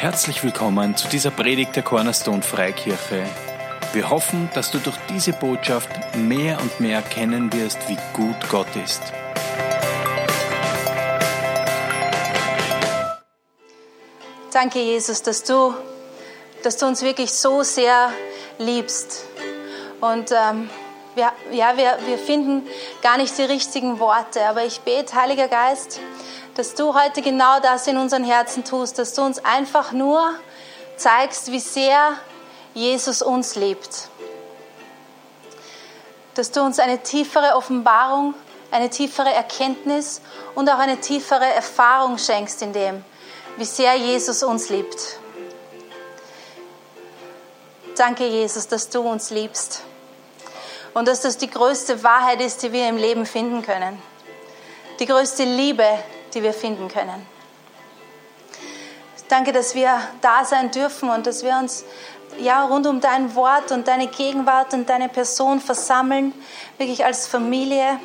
Herzlich willkommen zu dieser Predigt der Cornerstone Freikirche. Wir hoffen, dass du durch diese Botschaft mehr und mehr erkennen wirst, wie gut Gott ist. Danke, Jesus, dass du, dass du uns wirklich so sehr liebst. Und ähm, wir, ja, wir, wir finden gar nicht die richtigen Worte, aber ich bete, Heiliger Geist, dass du heute genau das in unseren Herzen tust, dass du uns einfach nur zeigst, wie sehr Jesus uns liebt. Dass du uns eine tiefere Offenbarung, eine tiefere Erkenntnis und auch eine tiefere Erfahrung schenkst in dem, wie sehr Jesus uns liebt. Danke, Jesus, dass du uns liebst und dass das die größte Wahrheit ist, die wir im Leben finden können. Die größte Liebe, die wir finden können. Danke, dass wir da sein dürfen und dass wir uns ja, rund um dein Wort und deine Gegenwart und deine Person versammeln, wirklich als Familie,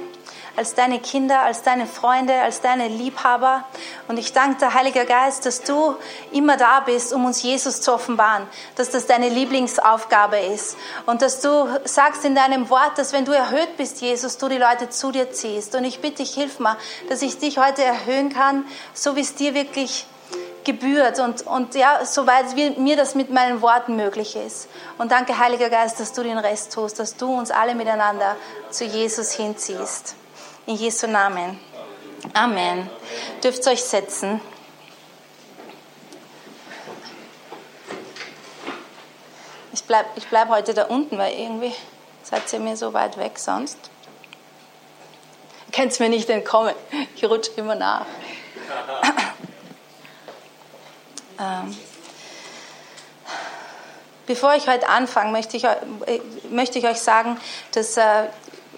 als deine Kinder, als deine Freunde, als deine Liebhaber. Und ich danke dir, Heiliger Geist, dass du immer da bist, um uns Jesus zu offenbaren, dass das deine Lieblingsaufgabe ist. Und dass du sagst in deinem Wort, dass wenn du erhöht bist, Jesus, du die Leute zu dir ziehst. Und ich bitte dich, hilf mir, dass ich dich heute erhöhen kann, so wie es dir wirklich gebührt und, und ja, soweit mir das mit meinen Worten möglich ist. Und danke, Heiliger Geist, dass du den Rest tust, dass du uns alle miteinander zu Jesus hinziehst. In Jesu Namen. Amen. Dürft euch setzen. Ich bleibe ich bleib heute da unten, weil irgendwie seid ihr mir so weit weg sonst. Ihr könnt mir nicht entkommen. Ich rutsche immer nach. ähm. Bevor ich heute anfange, möchte ich, äh, möchte ich euch sagen, dass äh,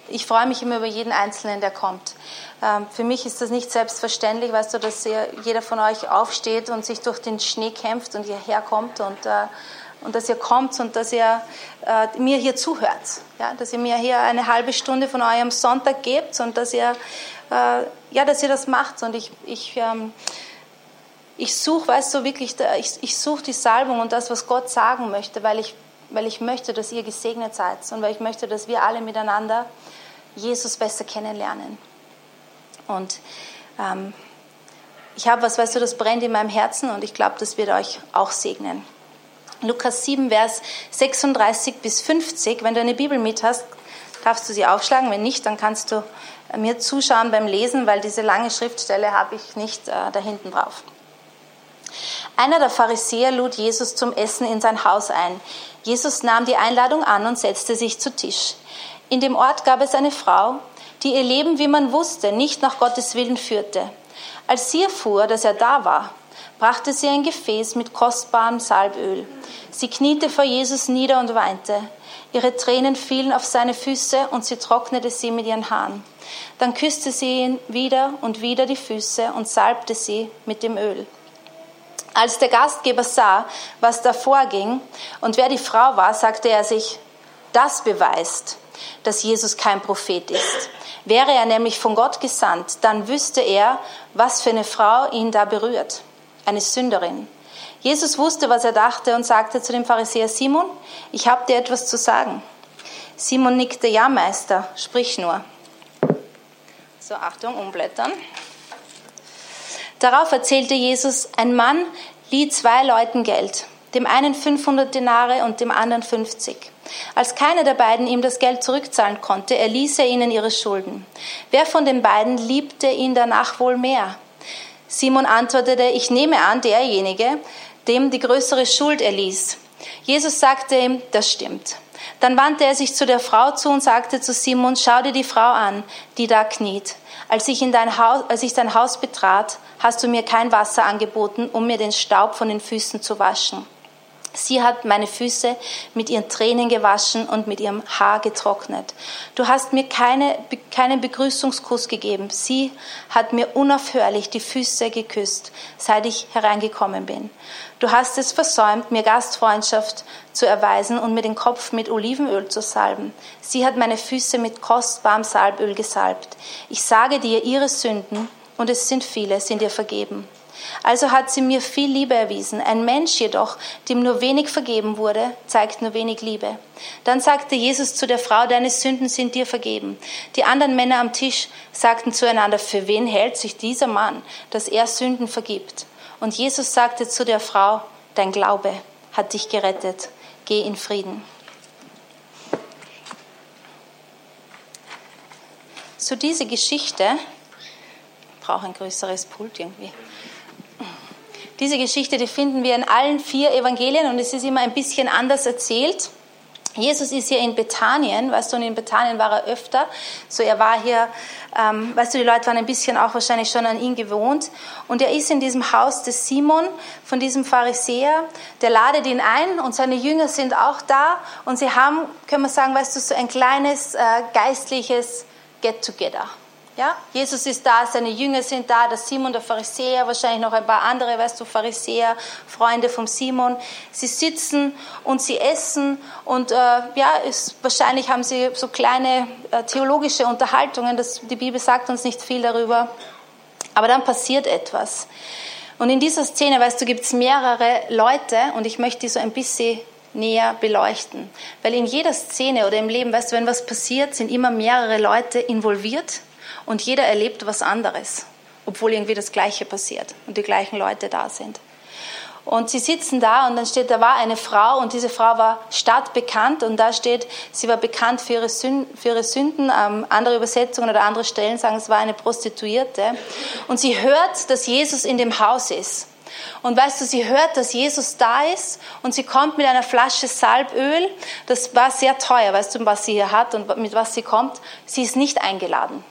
ich freue mich immer über jeden Einzelnen, der kommt. Ähm, für mich ist das nicht selbstverständlich, weißt du, dass jeder von euch aufsteht und sich durch den Schnee kämpft und hierher kommt und, äh, und dass ihr kommt und dass ihr äh, mir hier zuhört. Ja? Dass ihr mir hier eine halbe Stunde von eurem Sonntag gebt und dass ihr, äh, ja, dass ihr das macht. Und ich, ich, ähm, ich suche, weißt du, wirklich, ich, ich suche die Salbung und das, was Gott sagen möchte, weil ich weil ich möchte, dass ihr gesegnet seid und weil ich möchte, dass wir alle miteinander Jesus besser kennenlernen. Und ähm, ich habe was, weißt du, das brennt in meinem Herzen und ich glaube, das wird euch auch segnen. Lukas 7, Vers 36 bis 50. Wenn du eine Bibel mit hast, darfst du sie aufschlagen. Wenn nicht, dann kannst du mir zuschauen beim Lesen, weil diese lange Schriftstelle habe ich nicht äh, da hinten drauf. Einer der Pharisäer lud Jesus zum Essen in sein Haus ein. Jesus nahm die Einladung an und setzte sich zu Tisch. In dem Ort gab es eine Frau, die ihr Leben, wie man wusste, nicht nach Gottes Willen führte. Als sie erfuhr, dass er da war, brachte sie ein Gefäß mit kostbarem Salböl. Sie kniete vor Jesus nieder und weinte. Ihre Tränen fielen auf seine Füße und sie trocknete sie mit ihren Haaren. Dann küsste sie ihn wieder und wieder die Füße und salbte sie mit dem Öl. Als der Gastgeber sah, was da vorging und wer die Frau war, sagte er sich, das beweist, dass Jesus kein Prophet ist. Wäre er nämlich von Gott gesandt, dann wüsste er, was für eine Frau ihn da berührt. Eine Sünderin. Jesus wusste, was er dachte und sagte zu dem Pharisäer Simon, ich habe dir etwas zu sagen. Simon nickte, ja Meister, sprich nur. So, Achtung, umblättern. Darauf erzählte Jesus, ein Mann lieh zwei Leuten Geld, dem einen 500 Denare und dem anderen 50. Als keiner der beiden ihm das Geld zurückzahlen konnte, erließ er ihnen ihre Schulden. Wer von den beiden liebte ihn danach wohl mehr? Simon antwortete, ich nehme an, derjenige, dem die größere Schuld erließ. Jesus sagte ihm, das stimmt. Dann wandte er sich zu der Frau zu und sagte zu Simon, schau dir die Frau an, die da kniet. Als ich, in dein Haus, als ich dein Haus betrat, hast du mir kein Wasser angeboten, um mir den Staub von den Füßen zu waschen. Sie hat meine Füße mit ihren Tränen gewaschen und mit ihrem Haar getrocknet. Du hast mir keine, keinen Begrüßungskuss gegeben. Sie hat mir unaufhörlich die Füße geküsst, seit ich hereingekommen bin. Du hast es versäumt, mir Gastfreundschaft zu erweisen und mir den Kopf mit Olivenöl zu salben. Sie hat meine Füße mit kostbarem Salböl gesalbt. Ich sage dir, ihre Sünden, und es sind viele, sind ihr vergeben. Also hat sie mir viel Liebe erwiesen. Ein Mensch jedoch, dem nur wenig vergeben wurde, zeigt nur wenig Liebe. Dann sagte Jesus zu der Frau, deine Sünden sind dir vergeben. Die anderen Männer am Tisch sagten zueinander, für wen hält sich dieser Mann, dass er Sünden vergibt? Und Jesus sagte zu der Frau, dein Glaube hat dich gerettet. Geh in Frieden. So diese Geschichte, ich brauche ein größeres Pult irgendwie. Diese Geschichte, die finden wir in allen vier Evangelien und es ist immer ein bisschen anders erzählt. Jesus ist hier in Bethanien, weißt du, und in Bethanien war er öfter. So, er war hier, ähm, weißt du, die Leute waren ein bisschen auch wahrscheinlich schon an ihn gewohnt. Und er ist in diesem Haus des Simon, von diesem Pharisäer. Der ladet ihn ein und seine Jünger sind auch da. Und sie haben, können wir sagen, weißt du, so ein kleines äh, geistliches Get-Together. Ja? Jesus ist da, seine Jünger sind da, der Simon, der Pharisäer, wahrscheinlich noch ein paar andere, weißt du, Pharisäer, Freunde vom Simon. Sie sitzen und sie essen und äh, ja, ist, wahrscheinlich haben sie so kleine äh, theologische Unterhaltungen. Das, die Bibel sagt uns nicht viel darüber. Aber dann passiert etwas. Und in dieser Szene, weißt du, gibt es mehrere Leute und ich möchte die so ein bisschen näher beleuchten. Weil in jeder Szene oder im Leben, weißt du, wenn was passiert, sind immer mehrere Leute involviert und jeder erlebt was anderes, obwohl irgendwie das Gleiche passiert und die gleichen Leute da sind. Und sie sitzen da und dann steht, da war eine Frau und diese Frau war stadtbekannt und da steht, sie war bekannt für ihre Sünden. Für ihre Sünden. Ähm, andere Übersetzungen oder andere Stellen sagen, es war eine Prostituierte. Und sie hört, dass Jesus in dem Haus ist. Und weißt du, sie hört, dass Jesus da ist und sie kommt mit einer Flasche Salböl. Das war sehr teuer, weißt du, was sie hier hat und mit was sie kommt. Sie ist nicht eingeladen.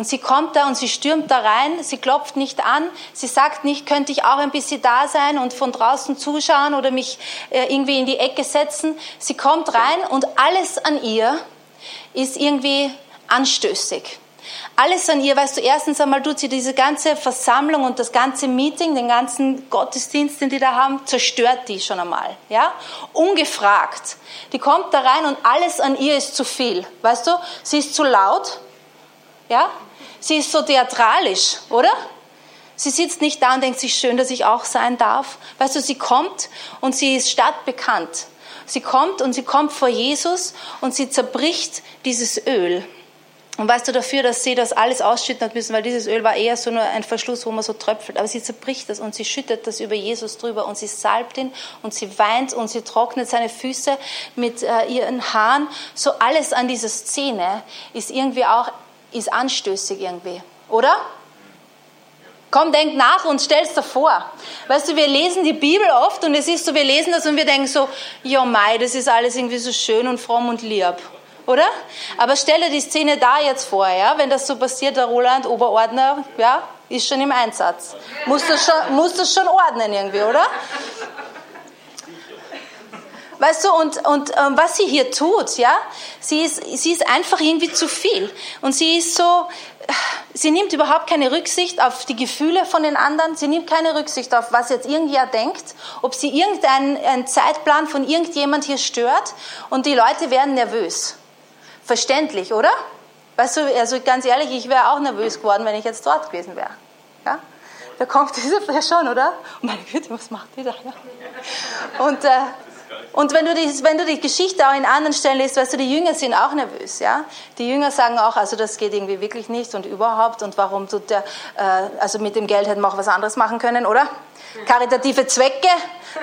Und sie kommt da und sie stürmt da rein, sie klopft nicht an, sie sagt nicht, könnte ich auch ein bisschen da sein und von draußen zuschauen oder mich äh, irgendwie in die Ecke setzen. Sie kommt rein und alles an ihr ist irgendwie anstößig. Alles an ihr, weißt du, erstens einmal tut sie diese ganze Versammlung und das ganze Meeting, den ganzen Gottesdienst, den die da haben, zerstört die schon einmal, ja? Ungefragt. Die kommt da rein und alles an ihr ist zu viel, weißt du? Sie ist zu laut, ja? Sie ist so theatralisch, oder? Sie sitzt nicht da und denkt sich, schön, dass ich auch sein darf. Weißt du, sie kommt und sie ist stadtbekannt. Sie kommt und sie kommt vor Jesus und sie zerbricht dieses Öl. Und weißt du dafür, dass sie das alles ausschütten hat müssen, weil dieses Öl war eher so nur ein Verschluss, wo man so tröpfelt. Aber sie zerbricht das und sie schüttet das über Jesus drüber und sie salbt ihn und sie weint und sie trocknet seine Füße mit äh, ihren Haaren. So alles an dieser Szene ist irgendwie auch ist anstößig irgendwie, oder? Komm, denk nach und stell's dir vor. Weißt du, wir lesen die Bibel oft und es ist so, wir lesen das und wir denken so, ja Mai, das ist alles irgendwie so schön und fromm und lieb. Oder? Aber stell dir die Szene da jetzt vor, ja? Wenn das so passiert, der Roland, Oberordner, ja, ist schon im Einsatz. Muss das schon, muss das schon ordnen irgendwie, oder? Weißt du, und, und ähm, was sie hier tut, ja, sie ist, sie ist einfach irgendwie zu viel. Und sie ist so, sie nimmt überhaupt keine Rücksicht auf die Gefühle von den anderen. Sie nimmt keine Rücksicht auf, was jetzt irgendjemand denkt, ob sie irgendeinen Zeitplan von irgendjemand hier stört. Und die Leute werden nervös. Verständlich, oder? Weißt du, also ganz ehrlich, ich wäre auch nervös geworden, wenn ich jetzt dort gewesen wäre. Ja? Da kommt diese schon, oder? Oh meine Güte, was macht die da? Und, äh, und wenn du, die, wenn du die Geschichte auch in anderen Stellen liest, weißt du, die Jünger sind auch nervös. Ja? Die Jünger sagen auch, also das geht irgendwie wirklich nicht und überhaupt und warum tut der, äh, also mit dem Geld hätten wir auch was anderes machen können, oder? Karitative Zwecke,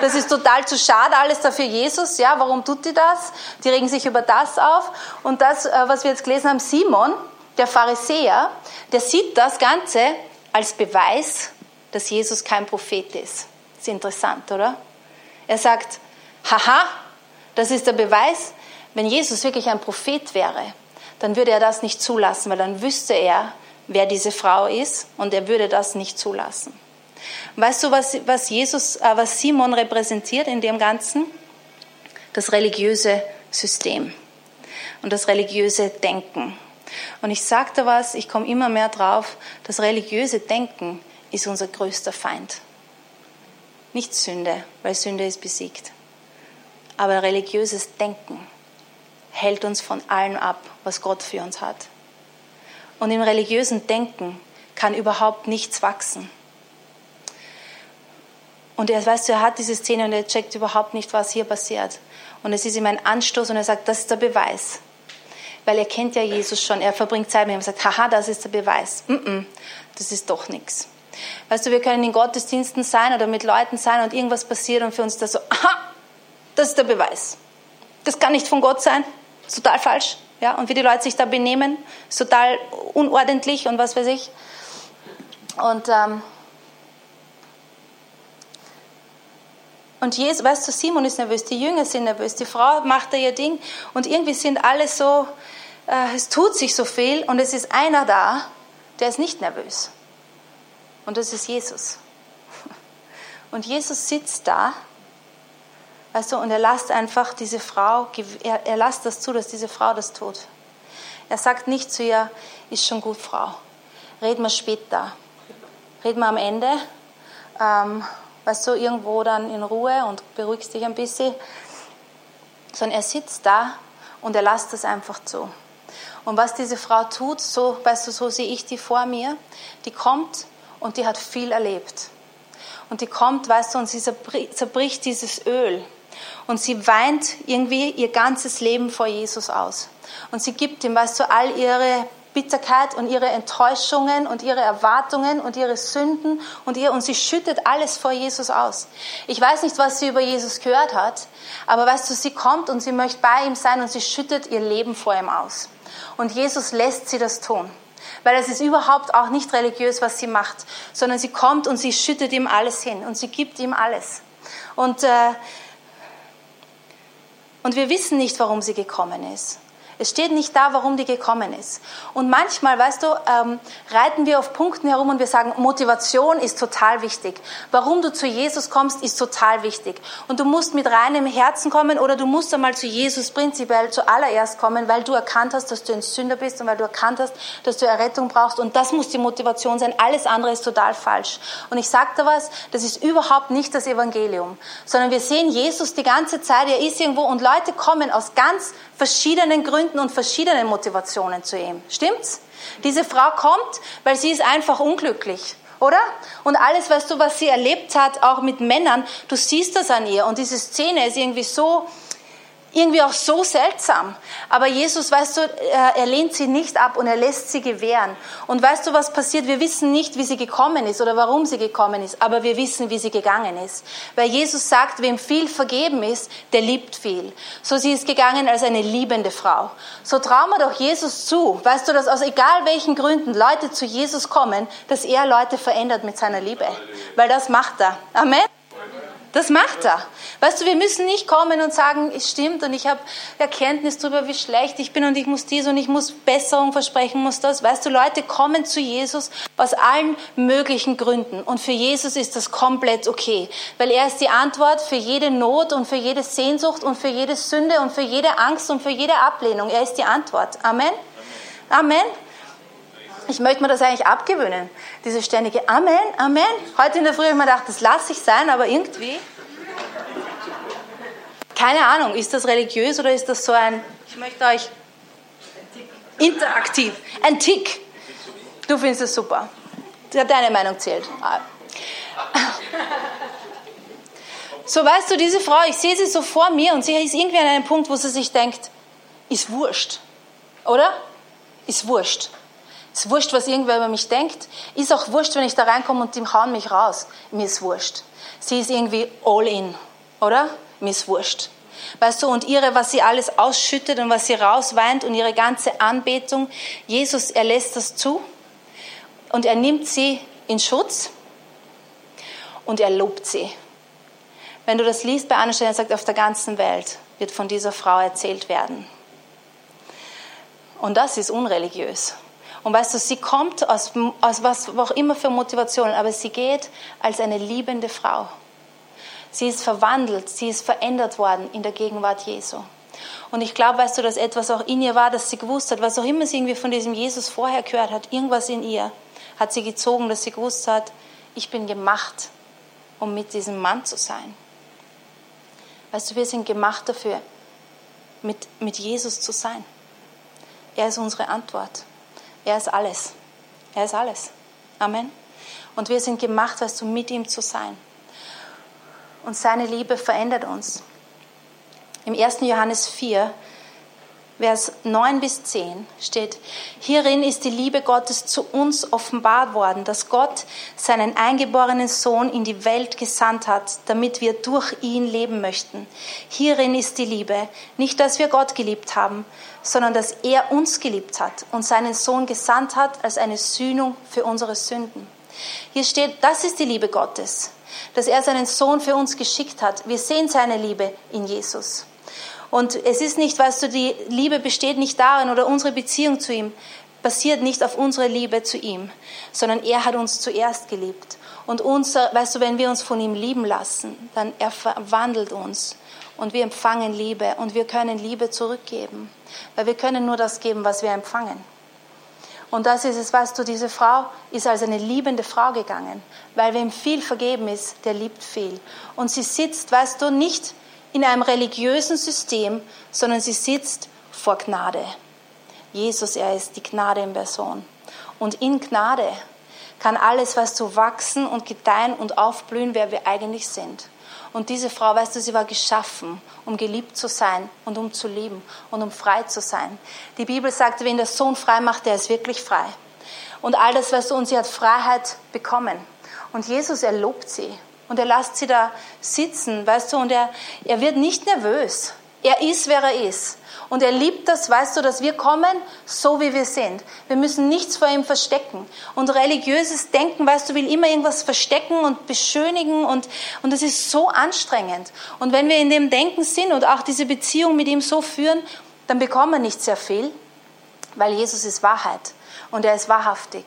das ist total zu schade, alles dafür Jesus. Ja, warum tut die das? Die regen sich über das auf. Und das, äh, was wir jetzt gelesen haben, Simon, der Pharisäer, der sieht das Ganze als Beweis, dass Jesus kein Prophet ist. Ist interessant, oder? Er sagt, haha, das ist der Beweis, wenn Jesus wirklich ein Prophet wäre, dann würde er das nicht zulassen, weil dann wüsste er, wer diese Frau ist und er würde das nicht zulassen. Weißt du, was, was Jesus, äh, was Simon repräsentiert in dem Ganzen? Das religiöse System und das religiöse Denken. Und ich sagte was, ich komme immer mehr drauf, das religiöse Denken ist unser größter Feind. Nicht Sünde, weil Sünde ist besiegt. Aber religiöses Denken hält uns von allem ab, was Gott für uns hat. Und im religiösen Denken kann überhaupt nichts wachsen. Und er, weißt du, er hat diese Szene und er checkt überhaupt nicht, was hier passiert. Und es ist ihm ein Anstoß und er sagt, das ist der Beweis. Weil er kennt ja Jesus schon. Er verbringt Zeit mit ihm und sagt, haha, das ist der Beweis. Mm -mm, das ist doch nichts. Weißt du, wir können in Gottesdiensten sein oder mit Leuten sein und irgendwas passiert und für uns das so, aha, das ist der Beweis. Das kann nicht von Gott sein. Das ist total falsch. Ja, und wie die Leute sich da benehmen, ist total unordentlich und was weiß ich. Und, ähm, und Jesus, weißt du, Simon ist nervös, die Jünger sind nervös, die Frau macht da ihr Ding und irgendwie sind alle so, äh, es tut sich so viel und es ist einer da, der ist nicht nervös. Und das ist Jesus. Und Jesus sitzt da, weißt du, und er lässt einfach diese Frau, er, er lässt das zu, dass diese Frau das tut. Er sagt nicht zu ihr, ist schon gut, Frau, reden wir später, reden wir am Ende, ähm, weißt du, irgendwo dann in Ruhe und beruhigst dich ein bisschen, sondern er sitzt da und er lässt das einfach zu. Und was diese Frau tut, so, weißt du, so sehe ich die vor mir, die kommt und die hat viel erlebt. Und die kommt, weißt du, und sie zerbricht dieses Öl. Und sie weint irgendwie ihr ganzes Leben vor Jesus aus. Und sie gibt ihm, weißt du, all ihre Bitterkeit und ihre Enttäuschungen und ihre Erwartungen und ihre Sünden und ihr, und sie schüttet alles vor Jesus aus. Ich weiß nicht, was sie über Jesus gehört hat, aber weißt du, sie kommt und sie möchte bei ihm sein und sie schüttet ihr Leben vor ihm aus. Und Jesus lässt sie das tun weil es ist überhaupt auch nicht religiös, was sie macht, sondern sie kommt und sie schüttet ihm alles hin und sie gibt ihm alles. Und, äh, und wir wissen nicht, warum sie gekommen ist. Es steht nicht da, warum die gekommen ist. Und manchmal, weißt du, ähm, reiten wir auf Punkten herum und wir sagen, Motivation ist total wichtig. Warum du zu Jesus kommst, ist total wichtig. Und du musst mit reinem Herzen kommen oder du musst einmal zu Jesus prinzipiell zuallererst kommen, weil du erkannt hast, dass du ein Sünder bist und weil du erkannt hast, dass du Errettung brauchst. Und das muss die Motivation sein. Alles andere ist total falsch. Und ich sage dir was, das ist überhaupt nicht das Evangelium, sondern wir sehen Jesus die ganze Zeit, er ist irgendwo und Leute kommen aus ganz verschiedenen Gründen und verschiedenen Motivationen zu ihm. Stimmt's? Diese Frau kommt, weil sie ist einfach unglücklich, oder? Und alles, weißt du, was sie erlebt hat, auch mit Männern, du siehst das an ihr. Und diese Szene ist irgendwie so, irgendwie auch so seltsam. Aber Jesus, weißt du, er lehnt sie nicht ab und er lässt sie gewähren. Und weißt du, was passiert? Wir wissen nicht, wie sie gekommen ist oder warum sie gekommen ist, aber wir wissen, wie sie gegangen ist. Weil Jesus sagt, wem viel vergeben ist, der liebt viel. So sie ist gegangen als eine liebende Frau. So trauen wir doch Jesus zu, weißt du, dass aus egal welchen Gründen Leute zu Jesus kommen, dass er Leute verändert mit seiner Liebe. Weil das macht er. Amen. Das macht er. Weißt du, wir müssen nicht kommen und sagen, es stimmt und ich habe Erkenntnis darüber, wie schlecht ich bin und ich muss dies und ich muss Besserung versprechen, muss das. Weißt du, Leute kommen zu Jesus aus allen möglichen Gründen und für Jesus ist das komplett okay, weil er ist die Antwort für jede Not und für jede Sehnsucht und für jede Sünde und für jede Angst und für jede Ablehnung. Er ist die Antwort. Amen. Amen. Ich möchte mir das eigentlich abgewöhnen, diese ständige Amen, Amen. Heute in der Früh habe ich mir gedacht, das lasse ich sein, aber irgendwie, keine Ahnung, ist das religiös oder ist das so ein, ich möchte euch interaktiv, ein Tick. Du findest es super. Deine Meinung zählt. So weißt du, diese Frau, ich sehe sie so vor mir und sie ist irgendwie an einem Punkt, wo sie sich denkt, ist wurscht, oder? Ist wurscht. Ist wurscht, was irgendwer über mich denkt. Ist auch wurscht, wenn ich da reinkomme und die hauen mich raus. Mir ist wurscht. Sie ist irgendwie all in, oder? Mir ist wurscht. Weißt du, und ihre, was sie alles ausschüttet und was sie rausweint und ihre ganze Anbetung, Jesus, er lässt das zu und er nimmt sie in Schutz und er lobt sie. Wenn du das liest bei anderen Stellen, sagt, auf der ganzen Welt wird von dieser Frau erzählt werden. Und das ist unreligiös. Und weißt du, sie kommt aus, aus was auch immer für Motivationen, aber sie geht als eine liebende Frau. Sie ist verwandelt, sie ist verändert worden in der Gegenwart Jesu. Und ich glaube, weißt du, dass etwas auch in ihr war, dass sie gewusst hat, was auch immer sie irgendwie von diesem Jesus vorher gehört hat, irgendwas in ihr hat sie gezogen, dass sie gewusst hat, ich bin gemacht, um mit diesem Mann zu sein. Weißt du, wir sind gemacht dafür, mit, mit Jesus zu sein. Er ist unsere Antwort. Er ist alles. Er ist alles. Amen. Und wir sind gemacht, weißt du, mit ihm zu sein. und seine Liebe verändert uns. Im 1. Johannes 4 Vers 9 bis 10 steht, hierin ist die Liebe Gottes zu uns offenbart worden, dass Gott seinen eingeborenen Sohn in die Welt gesandt hat, damit wir durch ihn leben möchten. Hierin ist die Liebe, nicht dass wir Gott geliebt haben, sondern dass er uns geliebt hat und seinen Sohn gesandt hat als eine Sühnung für unsere Sünden. Hier steht, das ist die Liebe Gottes, dass er seinen Sohn für uns geschickt hat. Wir sehen seine Liebe in Jesus. Und es ist nicht, weißt du, die Liebe besteht nicht darin oder unsere Beziehung zu ihm basiert nicht auf unserer Liebe zu ihm, sondern er hat uns zuerst geliebt. Und unser, weißt du, wenn wir uns von ihm lieben lassen, dann er verwandelt uns und wir empfangen Liebe und wir können Liebe zurückgeben, weil wir können nur das geben, was wir empfangen. Und das ist es, weißt du, diese Frau ist als eine liebende Frau gegangen, weil wem viel vergeben ist, der liebt viel. Und sie sitzt, weißt du, nicht in einem religiösen System, sondern sie sitzt vor Gnade. Jesus, er ist die Gnade in Person. Und in Gnade kann alles, was zu wachsen und gedeihen und aufblühen, wer wir eigentlich sind. Und diese Frau, weißt du, sie war geschaffen, um geliebt zu sein und um zu lieben und um frei zu sein. Die Bibel sagt, wenn der Sohn frei macht, der ist wirklich frei. Und all das, weißt du, und sie hat Freiheit bekommen. Und Jesus, er lobt sie. Und er lässt sie da sitzen, weißt du, und er, er wird nicht nervös. Er ist, wer er ist. Und er liebt das, weißt du, dass wir kommen, so wie wir sind. Wir müssen nichts vor ihm verstecken. Und religiöses Denken, weißt du, will immer irgendwas verstecken und beschönigen und, und das ist so anstrengend. Und wenn wir in dem Denken sind und auch diese Beziehung mit ihm so führen, dann bekommen wir nicht sehr viel, weil Jesus ist Wahrheit und er ist wahrhaftig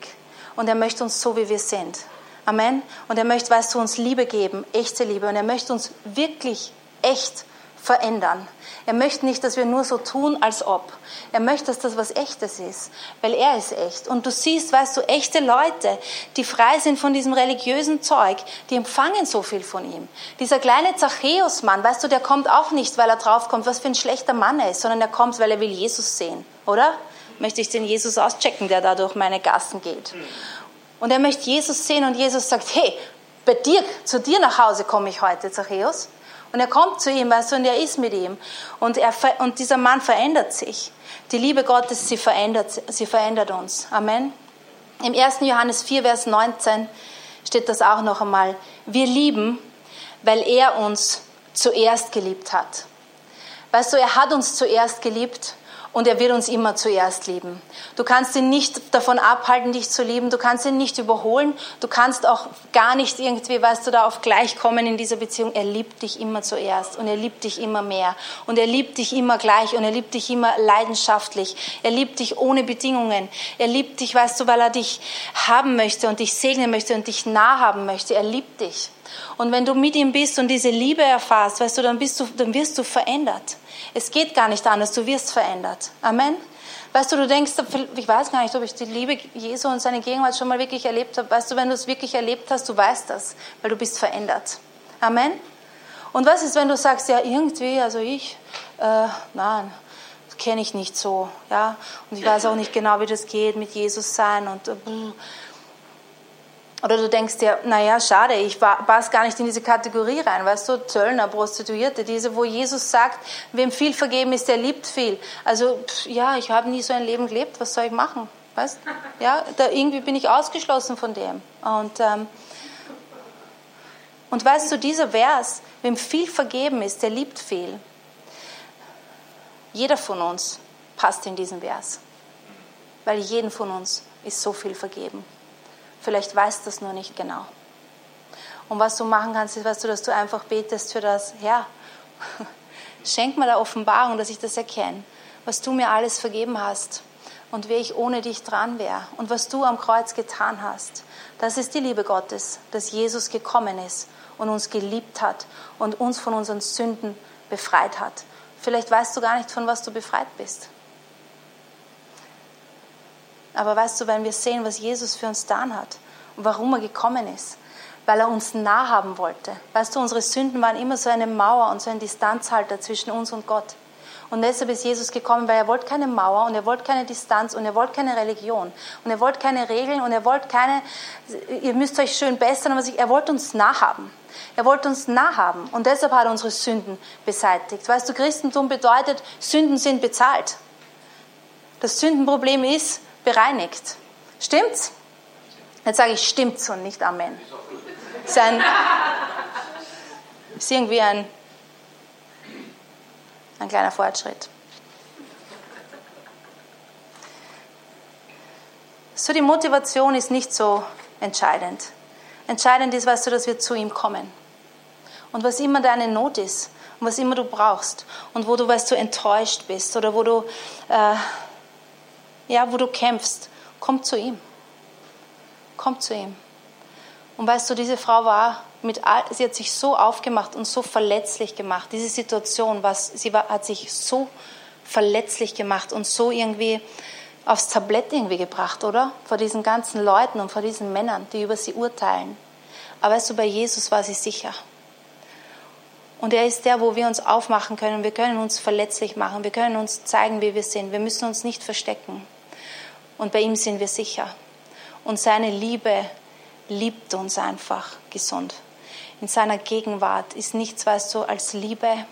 und er möchte uns so, wie wir sind. Amen. Und er möchte, weißt du, uns Liebe geben, echte Liebe. Und er möchte uns wirklich echt verändern. Er möchte nicht, dass wir nur so tun, als ob. Er möchte, dass das was Echtes ist, weil er ist echt. Und du siehst, weißt du, echte Leute, die frei sind von diesem religiösen Zeug, die empfangen so viel von ihm. Dieser kleine Zachäus-Mann, weißt du, der kommt auch nicht, weil er draufkommt, was für ein schlechter Mann er ist, sondern er kommt, weil er will Jesus sehen, oder? Möchte ich den Jesus auschecken, der da durch meine Gassen geht. Und er möchte Jesus sehen und Jesus sagt, hey, bei dir, zu dir nach Hause komme ich heute, Zachäus. Und er kommt zu ihm, weißt du, und er ist mit ihm. Und, er, und dieser Mann verändert sich. Die Liebe Gottes, sie verändert, sie verändert uns. Amen. Im 1. Johannes 4, Vers 19 steht das auch noch einmal. Wir lieben, weil er uns zuerst geliebt hat. Weißt du, er hat uns zuerst geliebt und er wird uns immer zuerst lieben. Du kannst ihn nicht davon abhalten, dich zu lieben. Du kannst ihn nicht überholen. Du kannst auch gar nicht irgendwie, weißt du, da auf gleich kommen in dieser Beziehung. Er liebt dich immer zuerst und er liebt dich immer mehr und er liebt dich immer gleich und er liebt dich immer leidenschaftlich. Er liebt dich ohne Bedingungen. Er liebt dich, weißt du, weil er dich haben möchte und dich segnen möchte und dich nah haben möchte. Er liebt dich. Und wenn du mit ihm bist und diese Liebe erfährst, weißt du, dann, bist du, dann wirst du verändert. Es geht gar nicht anders, du wirst verändert. Amen. Weißt du, du denkst, ich weiß gar nicht, ob ich die Liebe Jesu und seine Gegenwart schon mal wirklich erlebt habe. Weißt du, wenn du es wirklich erlebt hast, du weißt das, weil du bist verändert. Amen. Und was ist, wenn du sagst, ja, irgendwie, also ich, äh, nein, kenne ich nicht so, ja, und ich weiß auch nicht genau, wie das geht mit Jesus sein und äh, oder du denkst dir, naja, schade, ich passe gar nicht in diese Kategorie rein, weißt du, Zöllner, Prostituierte, diese, wo Jesus sagt, wem viel vergeben ist, der liebt viel. Also, ja, ich habe nie so ein Leben gelebt, was soll ich machen? Weißt? Ja, da irgendwie bin ich ausgeschlossen von dem. Und, ähm, und weißt du, dieser Vers, wem viel vergeben ist, der liebt viel. Jeder von uns passt in diesen Vers, weil jeden von uns ist so viel vergeben. Vielleicht weißt du das nur nicht genau. Und was du machen kannst, ist, weißt du, dass du einfach betest für das, Herr, schenk mir da Offenbarung, dass ich das erkenne, was du mir alles vergeben hast und wer ich ohne dich dran wäre und was du am Kreuz getan hast. Das ist die Liebe Gottes, dass Jesus gekommen ist und uns geliebt hat und uns von unseren Sünden befreit hat. Vielleicht weißt du gar nicht, von was du befreit bist. Aber weißt du, wenn wir sehen, was Jesus für uns getan hat und warum er gekommen ist, weil er uns nah haben wollte. Weißt du, unsere Sünden waren immer so eine Mauer und so ein Distanzhalter zwischen uns und Gott. Und deshalb ist Jesus gekommen, weil er wollte keine Mauer und er wollte keine Distanz und er wollte keine Religion und er wollte keine Regeln und er wollte keine, ihr müsst euch schön bessern, aber er wollte uns nachahmen. Er wollte uns nachaben und deshalb hat er unsere Sünden beseitigt. Weißt du, Christentum bedeutet, Sünden sind bezahlt. Das Sündenproblem ist bereinigt. Stimmt's? Jetzt sage ich stimmt's und nicht Amen. Ist, ein, ist irgendwie ein, ein kleiner Fortschritt. So, die Motivation ist nicht so entscheidend. Entscheidend ist, weißt du, dass wir zu ihm kommen. Und was immer deine Not ist und was immer du brauchst und wo du, weißt du, enttäuscht bist oder wo du, äh, ja, wo du kämpfst, komm zu ihm. Komm zu ihm. Und weißt du, diese Frau war mit all, sie hat sich so aufgemacht und so verletzlich gemacht. Diese Situation, was, sie war, hat sich so verletzlich gemacht und so irgendwie aufs Tablett irgendwie gebracht, oder? Vor diesen ganzen Leuten und vor diesen Männern, die über sie urteilen. Aber weißt du, bei Jesus war sie sicher. Und er ist der, wo wir uns aufmachen können. Wir können uns verletzlich machen. Wir können uns zeigen, wie wir sind. Wir müssen uns nicht verstecken. Und bei ihm sind wir sicher. Und seine Liebe liebt uns einfach gesund. In seiner Gegenwart ist nichts, weißt du, als Liebe,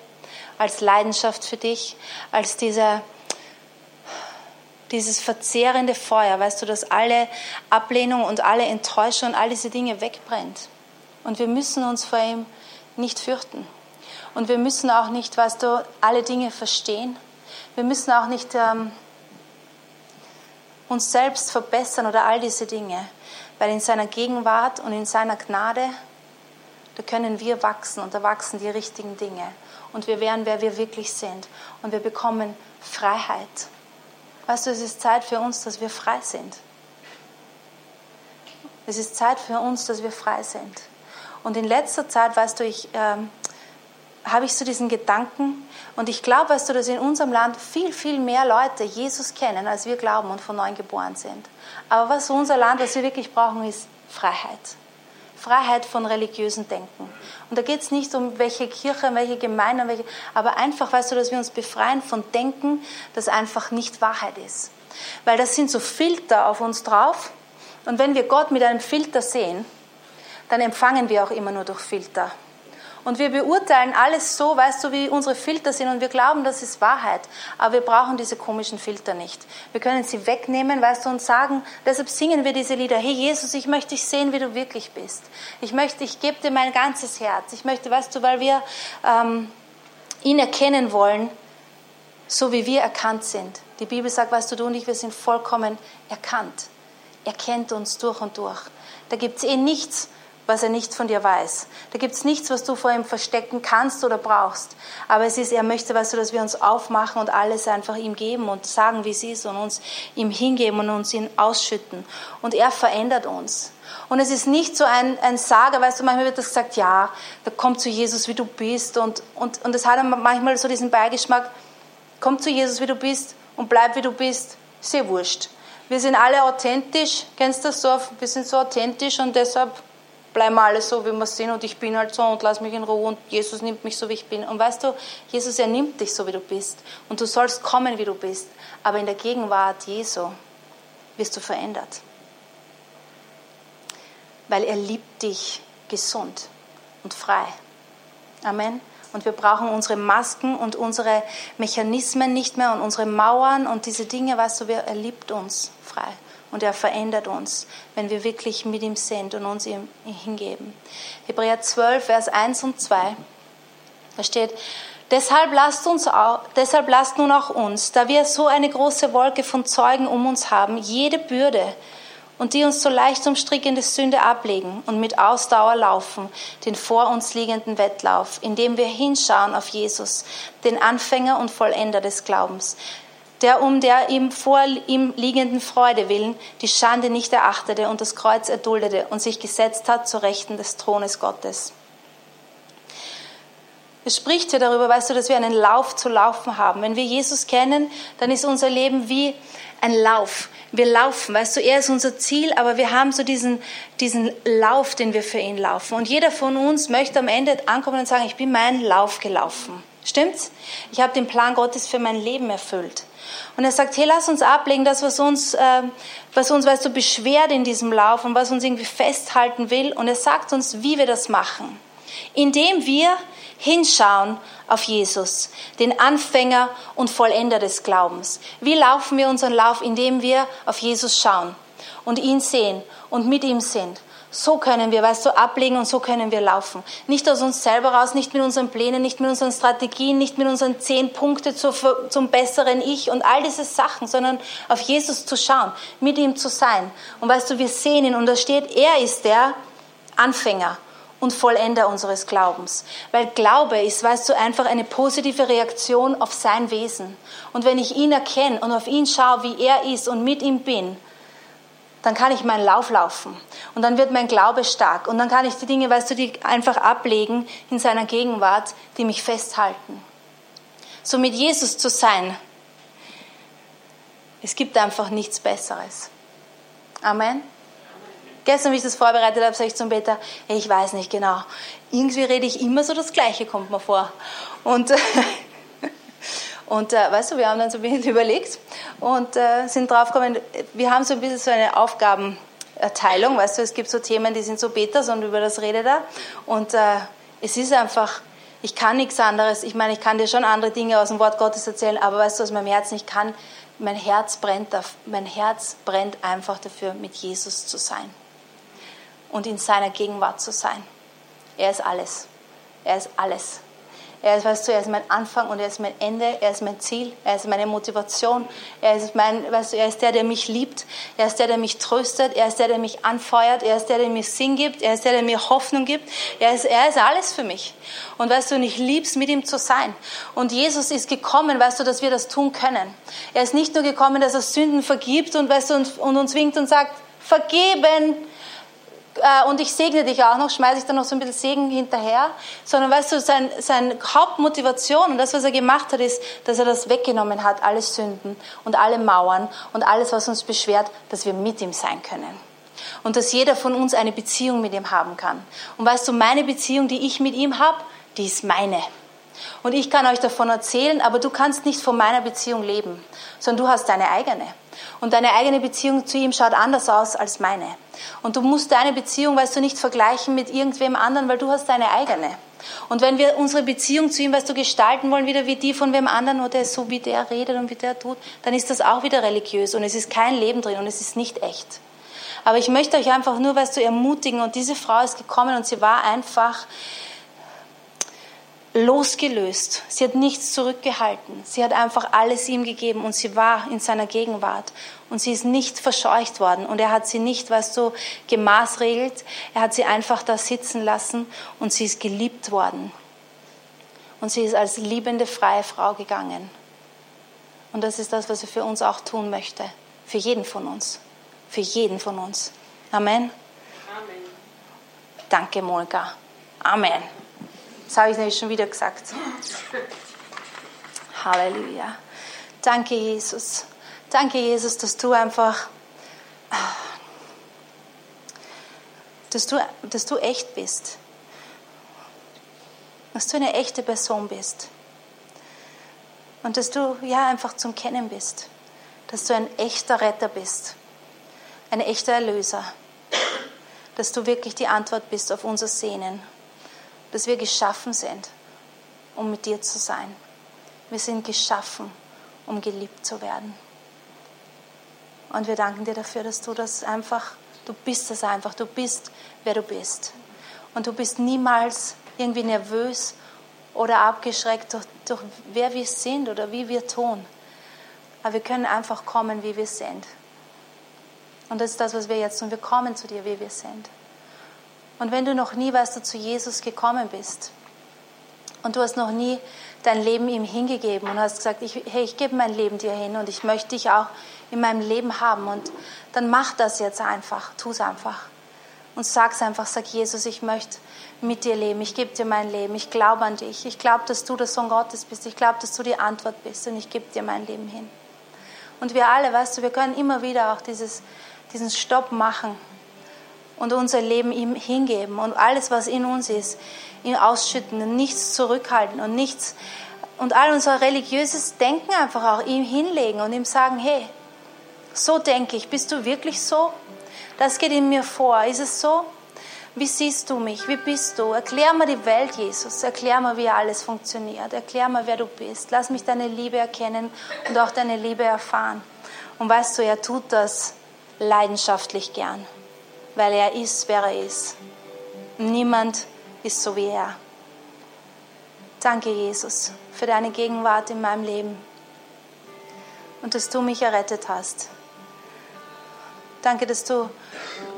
als Leidenschaft für dich, als dieser dieses verzehrende Feuer, weißt du, dass alle Ablehnung und alle Enttäuschung und all diese Dinge wegbrennt. Und wir müssen uns vor ihm nicht fürchten. Und wir müssen auch nicht, weißt du, alle Dinge verstehen. Wir müssen auch nicht ähm, uns selbst verbessern oder all diese Dinge. Weil in seiner Gegenwart und in seiner Gnade, da können wir wachsen und da wachsen die richtigen Dinge. Und wir werden, wer wir wirklich sind. Und wir bekommen Freiheit. Weißt du, es ist Zeit für uns, dass wir frei sind. Es ist Zeit für uns, dass wir frei sind. Und in letzter Zeit, weißt du, ich, ähm, habe ich so diesen Gedanken und ich glaube, weißt du, dass in unserem Land viel, viel mehr Leute Jesus kennen, als wir glauben und von neuem geboren sind. Aber was unser Land, was wir wirklich brauchen, ist Freiheit. Freiheit von religiösen Denken. Und da geht es nicht um welche Kirche, welche Gemeinde, welche, aber einfach, weißt du, dass wir uns befreien von Denken, das einfach nicht Wahrheit ist. Weil das sind so Filter auf uns drauf. Und wenn wir Gott mit einem Filter sehen, dann empfangen wir auch immer nur durch Filter. Und wir beurteilen alles so, weißt du, wie unsere Filter sind und wir glauben, das ist Wahrheit. Aber wir brauchen diese komischen Filter nicht. Wir können sie wegnehmen, weißt du, und sagen, deshalb singen wir diese Lieder. Hey Jesus, ich möchte dich sehen, wie du wirklich bist. Ich möchte, ich gebe dir mein ganzes Herz. Ich möchte, weißt du, weil wir ähm, ihn erkennen wollen, so wie wir erkannt sind. Die Bibel sagt, weißt du, du und ich, wir sind vollkommen erkannt. Er kennt uns durch und durch. Da gibt es eh nichts, was er nicht von dir weiß. Da gibt es nichts, was du vor ihm verstecken kannst oder brauchst. Aber es ist, er möchte, weißt du, dass wir uns aufmachen und alles einfach ihm geben und sagen, wie es ist und uns ihm hingeben und uns ihn ausschütten. Und er verändert uns. Und es ist nicht so ein, ein Sager, weißt du, manchmal wird das gesagt, ja, da komm zu Jesus, wie du bist. Und, und, und es hat manchmal so diesen Beigeschmack, komm zu Jesus, wie du bist und bleib, wie du bist. Sehr wurscht. Wir sind alle authentisch, kennst du das so? Wir sind so authentisch und deshalb bleiben alle so, wie wir sind und ich bin halt so und lass mich in Ruhe und Jesus nimmt mich so, wie ich bin. Und weißt du, Jesus, er nimmt dich so, wie du bist und du sollst kommen, wie du bist. Aber in der Gegenwart Jesu wirst du verändert. Weil er liebt dich gesund und frei. Amen. Und wir brauchen unsere Masken und unsere Mechanismen nicht mehr und unsere Mauern und diese Dinge, weißt du, er liebt uns frei und er verändert uns, wenn wir wirklich mit ihm sind und uns ihm hingeben. Hebräer 12, Vers 1 und 2, da steht, Deshalb lasst, uns auch, deshalb lasst nun auch uns, da wir so eine große Wolke von Zeugen um uns haben, jede Bürde und die uns so leicht umstrickende Sünde ablegen und mit Ausdauer laufen, den vor uns liegenden Wettlauf, indem wir hinschauen auf Jesus, den Anfänger und Vollender des Glaubens, der um der ihm vor ihm liegenden Freude willen die Schande nicht erachtete und das Kreuz erduldete und sich gesetzt hat zur Rechten des Thrones Gottes. Es spricht hier darüber, weißt du, dass wir einen Lauf zu laufen haben. Wenn wir Jesus kennen, dann ist unser Leben wie ein Lauf. Wir laufen, weißt du, er ist unser Ziel, aber wir haben so diesen, diesen Lauf, den wir für ihn laufen. Und jeder von uns möchte am Ende ankommen und sagen, ich bin meinen Lauf gelaufen. Stimmt's? Ich habe den Plan Gottes für mein Leben erfüllt. Und er sagt, hey, lass uns ablegen, das, was uns, äh, was uns, weißt du, beschwert in diesem Lauf und was uns irgendwie festhalten will. Und er sagt uns, wie wir das machen. Indem wir hinschauen auf Jesus, den Anfänger und Vollender des Glaubens. Wie laufen wir unseren Lauf? Indem wir auf Jesus schauen und ihn sehen und mit ihm sind. So können wir, weißt du, ablegen und so können wir laufen. Nicht aus uns selber raus, nicht mit unseren Plänen, nicht mit unseren Strategien, nicht mit unseren zehn Punkten zum besseren Ich und all diese Sachen, sondern auf Jesus zu schauen, mit ihm zu sein. Und weißt du, wir sehen ihn und da steht, er ist der Anfänger und Vollender unseres Glaubens. Weil Glaube ist, weißt du, einfach eine positive Reaktion auf sein Wesen. Und wenn ich ihn erkenne und auf ihn schaue, wie er ist und mit ihm bin, dann kann ich meinen Lauf laufen. Und dann wird mein Glaube stark. Und dann kann ich die Dinge, weißt du, die einfach ablegen in seiner Gegenwart, die mich festhalten. So mit Jesus zu sein, es gibt einfach nichts Besseres. Amen. Gestern, wie ich das vorbereitet habe, sage ich zum Beter, hey, ich weiß nicht genau. Irgendwie rede ich immer so das Gleiche, kommt mir vor. Und, und äh, weißt du, wir haben dann so ein bisschen überlegt und äh, sind draufgekommen, wir haben so ein bisschen so eine Aufgabenerteilung, weißt du, es gibt so Themen, die sind so Betas und über das redet er. Und äh, es ist einfach, ich kann nichts anderes. Ich meine, ich kann dir schon andere Dinge aus dem Wort Gottes erzählen, aber weißt du, aus meinem Herzen, ich kann, mein Herz brennt, mein Herz brennt einfach dafür, mit Jesus zu sein und in seiner Gegenwart zu sein. Er ist alles. Er ist alles. Er ist, weißt du, er ist mein Anfang und er ist mein Ende, er ist mein Ziel, er ist meine Motivation, er ist, mein, weißt du, er ist der, der mich liebt, er ist der, der mich tröstet, er ist der, der mich anfeuert, er ist der, der mir Sinn gibt, er ist der, der mir Hoffnung gibt, er ist, er ist alles für mich. Und weißt du, und ich lieb's, mit ihm zu sein. Und Jesus ist gekommen, weißt du, dass wir das tun können. Er ist nicht nur gekommen, dass er Sünden vergibt und, weißt du, und, und uns winkt und sagt, vergeben, äh, und ich segne dich auch noch, schmeiße ich dann noch so ein bisschen Segen hinterher, sondern weißt du, sein, seine Hauptmotivation und das, was er gemacht hat, ist, dass er das weggenommen hat, alle Sünden und alle Mauern und alles, was uns beschwert, dass wir mit ihm sein können. Und dass jeder von uns eine Beziehung mit ihm haben kann. Und weißt du, meine Beziehung, die ich mit ihm habe, die ist meine. Und ich kann euch davon erzählen, aber du kannst nicht von meiner Beziehung leben, sondern du hast deine eigene. Und deine eigene Beziehung zu ihm schaut anders aus als meine. Und du musst deine Beziehung, weißt du, nicht vergleichen mit irgendwem anderen, weil du hast deine eigene. Und wenn wir unsere Beziehung zu ihm, weißt du, gestalten wollen, wieder wie die von wem anderen oder so wie der redet und wie der tut, dann ist das auch wieder religiös und es ist kein Leben drin und es ist nicht echt. Aber ich möchte euch einfach nur, weißt du, ermutigen und diese Frau ist gekommen und sie war einfach, losgelöst. Sie hat nichts zurückgehalten. Sie hat einfach alles ihm gegeben und sie war in seiner Gegenwart. Und sie ist nicht verscheucht worden und er hat sie nicht, weißt du, gemaßregelt. Er hat sie einfach da sitzen lassen und sie ist geliebt worden. Und sie ist als liebende, freie Frau gegangen. Und das ist das, was er für uns auch tun möchte. Für jeden von uns. Für jeden von uns. Amen. Amen. Danke, Monika. Amen. Das habe ich nämlich schon wieder gesagt. Halleluja. Danke, Jesus. Danke, Jesus, dass du einfach, dass du, dass du echt bist. Dass du eine echte Person bist. Und dass du ja einfach zum Kennen bist. Dass du ein echter Retter bist. Ein echter Erlöser. Dass du wirklich die Antwort bist auf unser Sehnen dass wir geschaffen sind, um mit dir zu sein. Wir sind geschaffen, um geliebt zu werden. Und wir danken dir dafür, dass du das einfach, du bist das einfach, du bist, wer du bist. Und du bist niemals irgendwie nervös oder abgeschreckt durch, durch wer wir sind oder wie wir tun. Aber wir können einfach kommen, wie wir sind. Und das ist das, was wir jetzt tun. Wir kommen zu dir, wie wir sind. Und wenn du noch nie, weißt du, zu Jesus gekommen bist und du hast noch nie dein Leben ihm hingegeben und hast gesagt, ich, hey, ich gebe mein Leben dir hin und ich möchte dich auch in meinem Leben haben und dann mach das jetzt einfach, tu es einfach und sag's einfach, sag Jesus, ich möchte mit dir leben, ich gebe dir mein Leben, ich glaube an dich, ich glaube, dass du der Sohn Gottes bist, ich glaube, dass du die Antwort bist und ich gebe dir mein Leben hin. Und wir alle, weißt du, wir können immer wieder auch dieses, diesen Stopp machen und unser Leben ihm hingeben und alles, was in uns ist, ihm ausschütten und nichts zurückhalten und nichts und all unser religiöses Denken einfach auch ihm hinlegen und ihm sagen, hey, so denke ich, bist du wirklich so? Das geht in mir vor. Ist es so? Wie siehst du mich? Wie bist du? Erklär mir die Welt, Jesus. Erklär mir, wie alles funktioniert. Erklär mir, wer du bist. Lass mich deine Liebe erkennen und auch deine Liebe erfahren. Und weißt du, er tut das leidenschaftlich gern, weil er ist, wer er ist. Niemand ist so wie er. Danke, Jesus, für deine Gegenwart in meinem Leben und dass du mich errettet hast. Danke, dass du,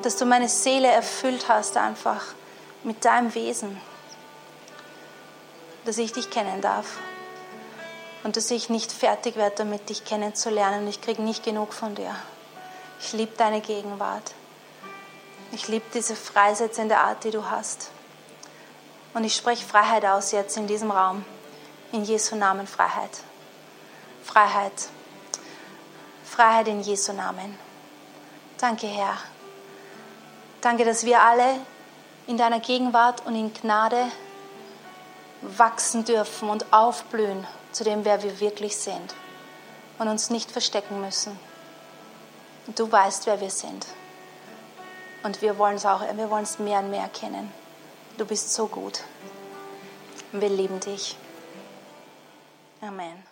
dass du meine Seele erfüllt hast einfach mit deinem Wesen, dass ich dich kennen darf und dass ich nicht fertig werde damit, dich kennenzulernen. Ich kriege nicht genug von dir. Ich liebe deine Gegenwart. Ich liebe diese freisetzende Art, die du hast. Und ich spreche Freiheit aus jetzt in diesem Raum. In Jesu Namen Freiheit. Freiheit. Freiheit in Jesu Namen. Danke, Herr. Danke, dass wir alle in deiner Gegenwart und in Gnade wachsen dürfen und aufblühen zu dem, wer wir wirklich sind und uns nicht verstecken müssen. Du weißt, wer wir sind. Und wir wollen es auch, wir wollen es mehr und mehr kennen. Du bist so gut. Wir lieben dich. Amen.